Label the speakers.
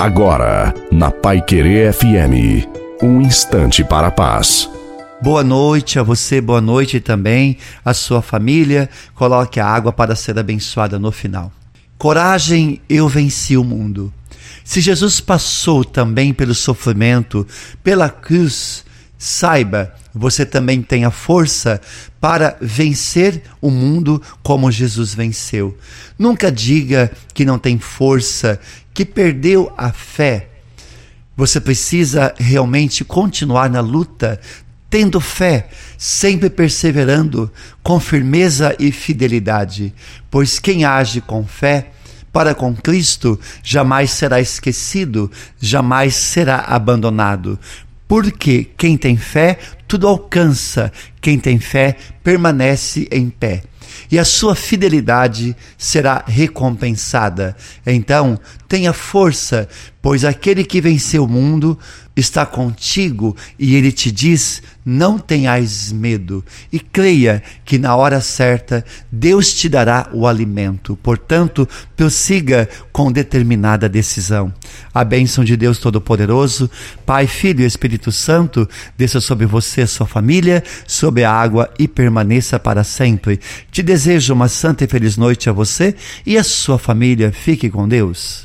Speaker 1: Agora, na Pai Querer FM, um instante para a paz.
Speaker 2: Boa noite a você, boa noite também à sua família. Coloque a água para ser abençoada no final. Coragem, eu venci o mundo. Se Jesus passou também pelo sofrimento, pela cruz, saiba, você também tem a força para vencer o mundo como Jesus venceu. Nunca diga que não tem força, que perdeu a fé. Você precisa realmente continuar na luta, tendo fé, sempre perseverando com firmeza e fidelidade, pois quem age com fé para com Cristo jamais será esquecido, jamais será abandonado. Porque quem tem fé, tudo alcança, quem tem fé, permanece em pé e a sua fidelidade será recompensada. Então, tenha força, pois aquele que venceu o mundo está contigo e ele te diz: não tenhais medo. E creia que na hora certa Deus te dará o alimento. Portanto, prossiga com determinada decisão. A bênção de Deus Todo-Poderoso, Pai, Filho e Espírito Santo, desça sobre você, sua família, sobre a água e permaneça para sempre. Te desejo uma santa e feliz noite a você e a sua família. Fique com Deus.